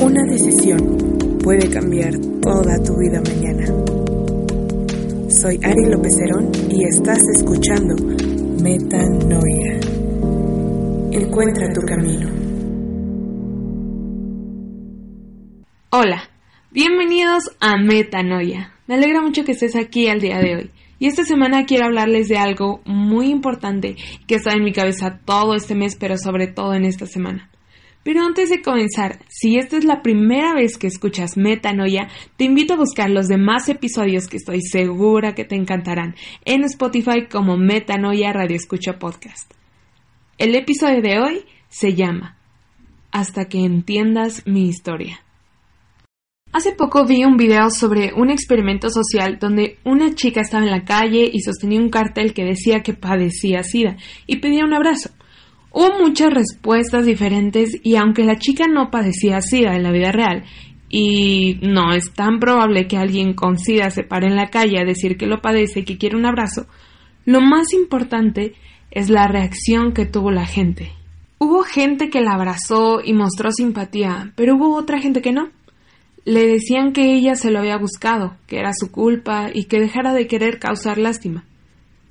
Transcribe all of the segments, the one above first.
Una decisión puede cambiar toda tu vida mañana. Soy Ari López Herón y estás escuchando Metanoia. Encuentra tu camino. Hola, bienvenidos a Metanoia. Me alegra mucho que estés aquí al día de hoy. Y esta semana quiero hablarles de algo muy importante que está en mi cabeza todo este mes, pero sobre todo en esta semana. Pero antes de comenzar, si esta es la primera vez que escuchas Metanoia, te invito a buscar los demás episodios que estoy segura que te encantarán en Spotify como Metanoia Radio Escucha Podcast. El episodio de hoy se llama Hasta que entiendas mi historia. Hace poco vi un video sobre un experimento social donde una chica estaba en la calle y sostenía un cartel que decía que padecía SIDA y pedía un abrazo. Hubo muchas respuestas diferentes y aunque la chica no padecía SIDA en la vida real, y no es tan probable que alguien con SIDA se pare en la calle a decir que lo padece y que quiere un abrazo, lo más importante es la reacción que tuvo la gente. Hubo gente que la abrazó y mostró simpatía, pero hubo otra gente que no. Le decían que ella se lo había buscado, que era su culpa y que dejara de querer causar lástima.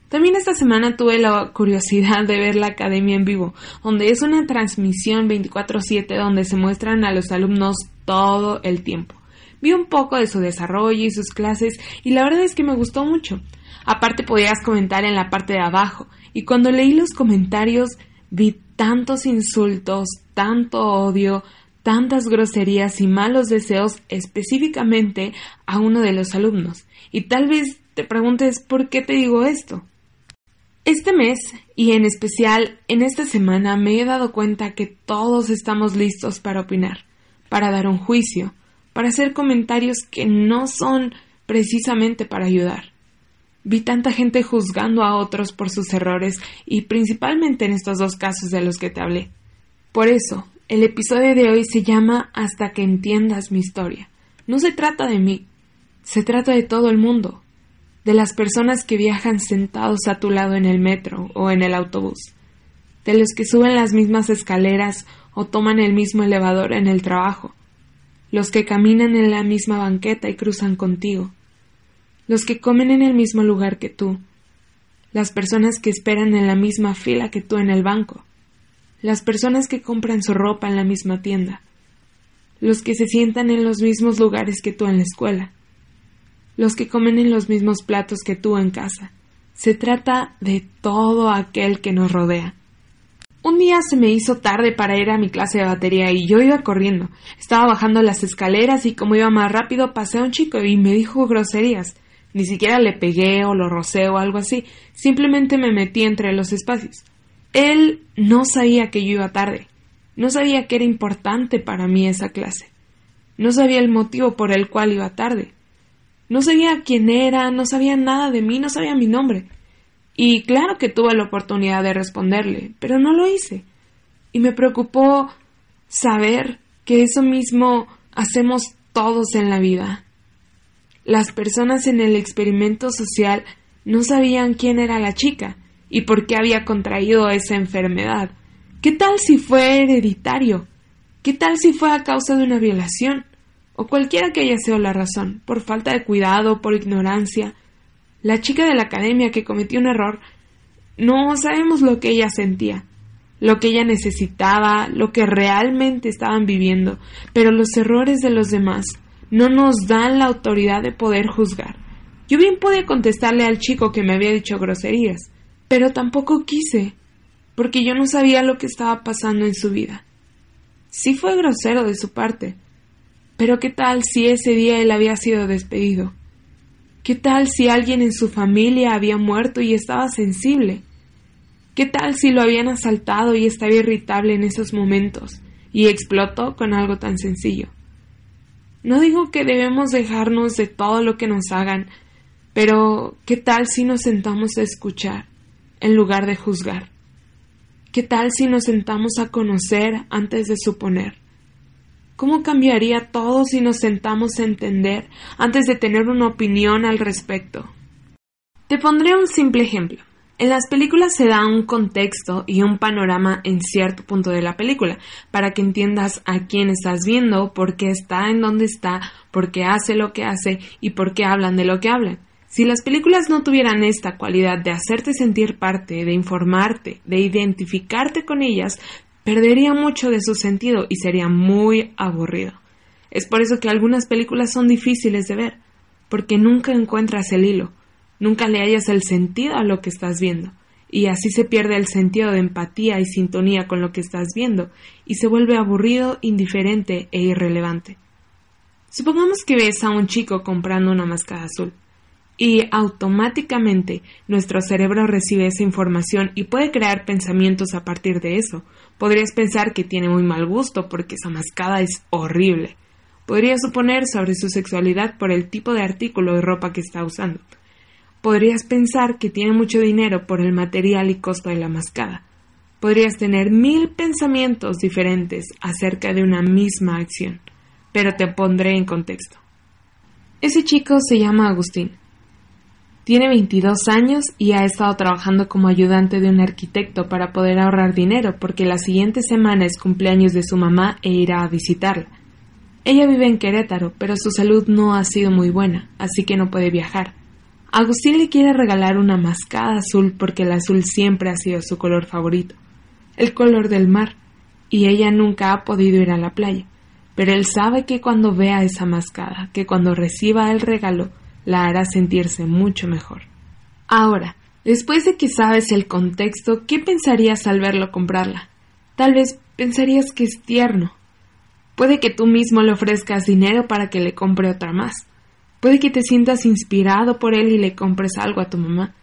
También esta semana tuve la curiosidad de ver la academia en vivo, donde es una transmisión 24/7 donde se muestran a los alumnos todo el tiempo. Vi un poco de su desarrollo y sus clases y la verdad es que me gustó mucho. Aparte podías comentar en la parte de abajo y cuando leí los comentarios vi tantos insultos, tanto odio, tantas groserías y malos deseos específicamente a uno de los alumnos. Y tal vez te preguntes por qué te digo esto. Este mes, y en especial en esta semana, me he dado cuenta que todos estamos listos para opinar, para dar un juicio, para hacer comentarios que no son precisamente para ayudar. Vi tanta gente juzgando a otros por sus errores y principalmente en estos dos casos de los que te hablé. Por eso, el episodio de hoy se llama Hasta que entiendas mi historia. No se trata de mí, se trata de todo el mundo, de las personas que viajan sentados a tu lado en el metro o en el autobús, de los que suben las mismas escaleras o toman el mismo elevador en el trabajo, los que caminan en la misma banqueta y cruzan contigo, los que comen en el mismo lugar que tú, las personas que esperan en la misma fila que tú en el banco, las personas que compran su ropa en la misma tienda, los que se sientan en los mismos lugares que tú en la escuela, los que comen en los mismos platos que tú en casa. Se trata de todo aquel que nos rodea. Un día se me hizo tarde para ir a mi clase de batería y yo iba corriendo. Estaba bajando las escaleras y como iba más rápido pasé a un chico y me dijo groserías. Ni siquiera le pegué o lo rocé o algo así. Simplemente me metí entre los espacios. Él no sabía que yo iba tarde. No sabía que era importante para mí esa clase. No sabía el motivo por el cual iba tarde. No sabía quién era, no sabía nada de mí, no sabía mi nombre. Y claro que tuve la oportunidad de responderle, pero no lo hice. Y me preocupó saber que eso mismo hacemos todos en la vida. Las personas en el experimento social no sabían quién era la chica y por qué había contraído esa enfermedad. ¿Qué tal si fue hereditario? ¿Qué tal si fue a causa de una violación? O cualquiera que haya sido la razón, por falta de cuidado, por ignorancia. La chica de la academia que cometió un error, no sabemos lo que ella sentía, lo que ella necesitaba, lo que realmente estaban viviendo, pero los errores de los demás no nos dan la autoridad de poder juzgar. Yo bien podía contestarle al chico que me había dicho groserías, pero tampoco quise, porque yo no sabía lo que estaba pasando en su vida. Sí fue grosero de su parte, pero ¿qué tal si ese día él había sido despedido? ¿Qué tal si alguien en su familia había muerto y estaba sensible? ¿Qué tal si lo habían asaltado y estaba irritable en esos momentos y explotó con algo tan sencillo? No digo que debemos dejarnos de todo lo que nos hagan, pero ¿qué tal si nos sentamos a escuchar en lugar de juzgar? ¿Qué tal si nos sentamos a conocer antes de suponer? ¿Cómo cambiaría todo si nos sentamos a entender antes de tener una opinión al respecto? Te pondré un simple ejemplo. En las películas se da un contexto y un panorama en cierto punto de la película, para que entiendas a quién estás viendo, por qué está en donde está, por qué hace lo que hace y por qué hablan de lo que hablan. Si las películas no tuvieran esta cualidad de hacerte sentir parte, de informarte, de identificarte con ellas, perdería mucho de su sentido y sería muy aburrido. Es por eso que algunas películas son difíciles de ver, porque nunca encuentras el hilo, Nunca le hallas el sentido a lo que estás viendo, y así se pierde el sentido de empatía y sintonía con lo que estás viendo, y se vuelve aburrido, indiferente e irrelevante. Supongamos que ves a un chico comprando una máscara azul, y automáticamente nuestro cerebro recibe esa información y puede crear pensamientos a partir de eso. Podrías pensar que tiene muy mal gusto porque esa mascada es horrible. Podrías suponer sobre su sexualidad por el tipo de artículo de ropa que está usando. Podrías pensar que tiene mucho dinero por el material y costo de la mascada. Podrías tener mil pensamientos diferentes acerca de una misma acción, pero te pondré en contexto. Ese chico se llama Agustín. Tiene 22 años y ha estado trabajando como ayudante de un arquitecto para poder ahorrar dinero porque la siguiente semana es cumpleaños de su mamá e irá a visitarla. Ella vive en Querétaro, pero su salud no ha sido muy buena, así que no puede viajar. Agustín le quiere regalar una mascada azul porque el azul siempre ha sido su color favorito, el color del mar, y ella nunca ha podido ir a la playa. Pero él sabe que cuando vea esa mascada, que cuando reciba el regalo, la hará sentirse mucho mejor. Ahora, después de que sabes el contexto, ¿qué pensarías al verlo comprarla? Tal vez pensarías que es tierno. Puede que tú mismo le ofrezcas dinero para que le compre otra más. Puede que te sientas inspirado por él y le compres algo a tu mamá.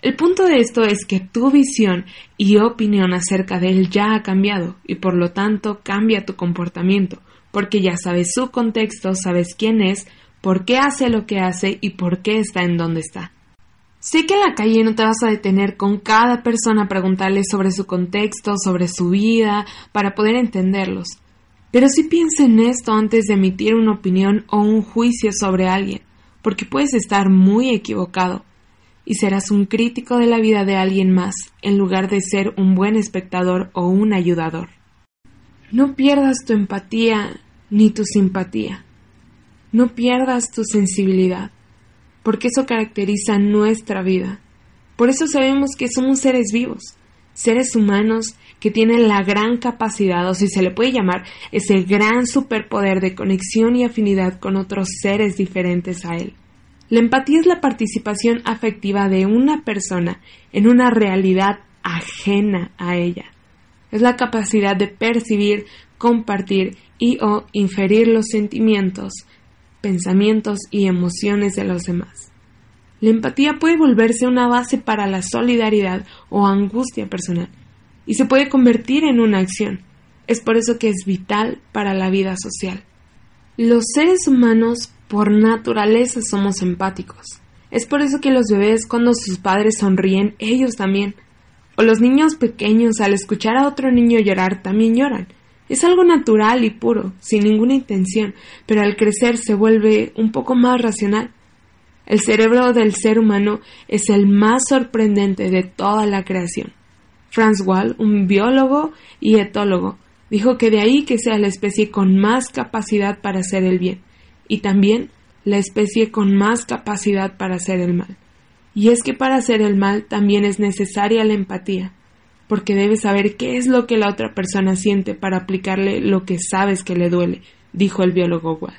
El punto de esto es que tu visión y opinión acerca de él ya ha cambiado y por lo tanto cambia tu comportamiento, porque ya sabes su contexto, sabes quién es, por qué hace lo que hace y por qué está en donde está. Sé que en la calle no te vas a detener con cada persona a preguntarle sobre su contexto, sobre su vida, para poder entenderlos. Pero sí piensa en esto antes de emitir una opinión o un juicio sobre alguien, porque puedes estar muy equivocado y serás un crítico de la vida de alguien más en lugar de ser un buen espectador o un ayudador. No pierdas tu empatía ni tu simpatía. No pierdas tu sensibilidad, porque eso caracteriza nuestra vida. Por eso sabemos que somos seres vivos, seres humanos que tienen la gran capacidad, o si se le puede llamar, ese gran superpoder de conexión y afinidad con otros seres diferentes a él. La empatía es la participación afectiva de una persona en una realidad ajena a ella. Es la capacidad de percibir, compartir y o inferir los sentimientos, pensamientos y emociones de los demás. La empatía puede volverse una base para la solidaridad o angustia personal y se puede convertir en una acción. Es por eso que es vital para la vida social. Los seres humanos por naturaleza somos empáticos. Es por eso que los bebés cuando sus padres sonríen, ellos también. O los niños pequeños al escuchar a otro niño llorar también lloran. Es algo natural y puro, sin ninguna intención, pero al crecer se vuelve un poco más racional. El cerebro del ser humano es el más sorprendente de toda la creación. Franz Wall, un biólogo y etólogo, dijo que de ahí que sea la especie con más capacidad para hacer el bien, y también la especie con más capacidad para hacer el mal. Y es que para hacer el mal también es necesaria la empatía, porque debes saber qué es lo que la otra persona siente para aplicarle lo que sabes que le duele, dijo el biólogo Wall.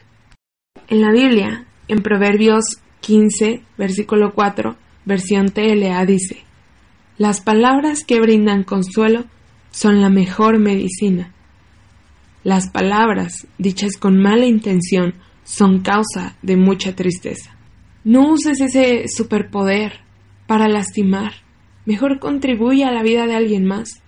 En la Biblia, en Proverbios 15, versículo 4, versión TLA dice, las palabras que brindan consuelo son la mejor medicina. Las palabras dichas con mala intención son causa de mucha tristeza. No uses ese superpoder para lastimar. Mejor contribuye a la vida de alguien más.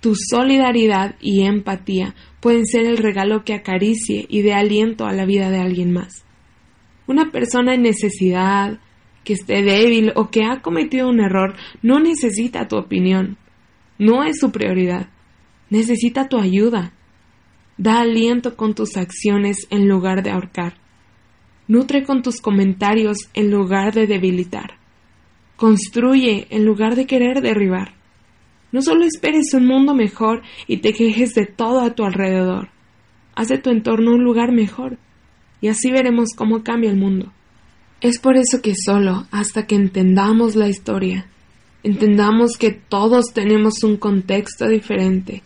Tu solidaridad y empatía pueden ser el regalo que acaricie y dé aliento a la vida de alguien más. Una persona en necesidad, que esté débil o que ha cometido un error no necesita tu opinión. No es su prioridad. Necesita tu ayuda. Da aliento con tus acciones en lugar de ahorcar. Nutre con tus comentarios en lugar de debilitar. Construye en lugar de querer derribar. No solo esperes un mundo mejor y te quejes de todo a tu alrededor. Haz de tu entorno un lugar mejor y así veremos cómo cambia el mundo. Es por eso que solo hasta que entendamos la historia, entendamos que todos tenemos un contexto diferente,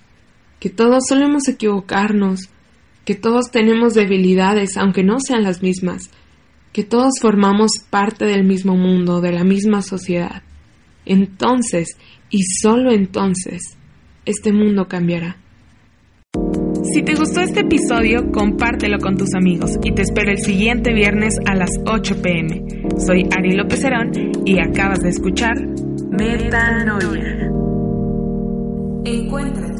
que todos solemos equivocarnos, que todos tenemos debilidades aunque no sean las mismas, que todos formamos parte del mismo mundo, de la misma sociedad. Entonces, y solo entonces, este mundo cambiará. Si te gustó este episodio, compártelo con tus amigos y te espero el siguiente viernes a las 8 pm. Soy Ari López Herón y acabas de escuchar Metanoia. Encuentra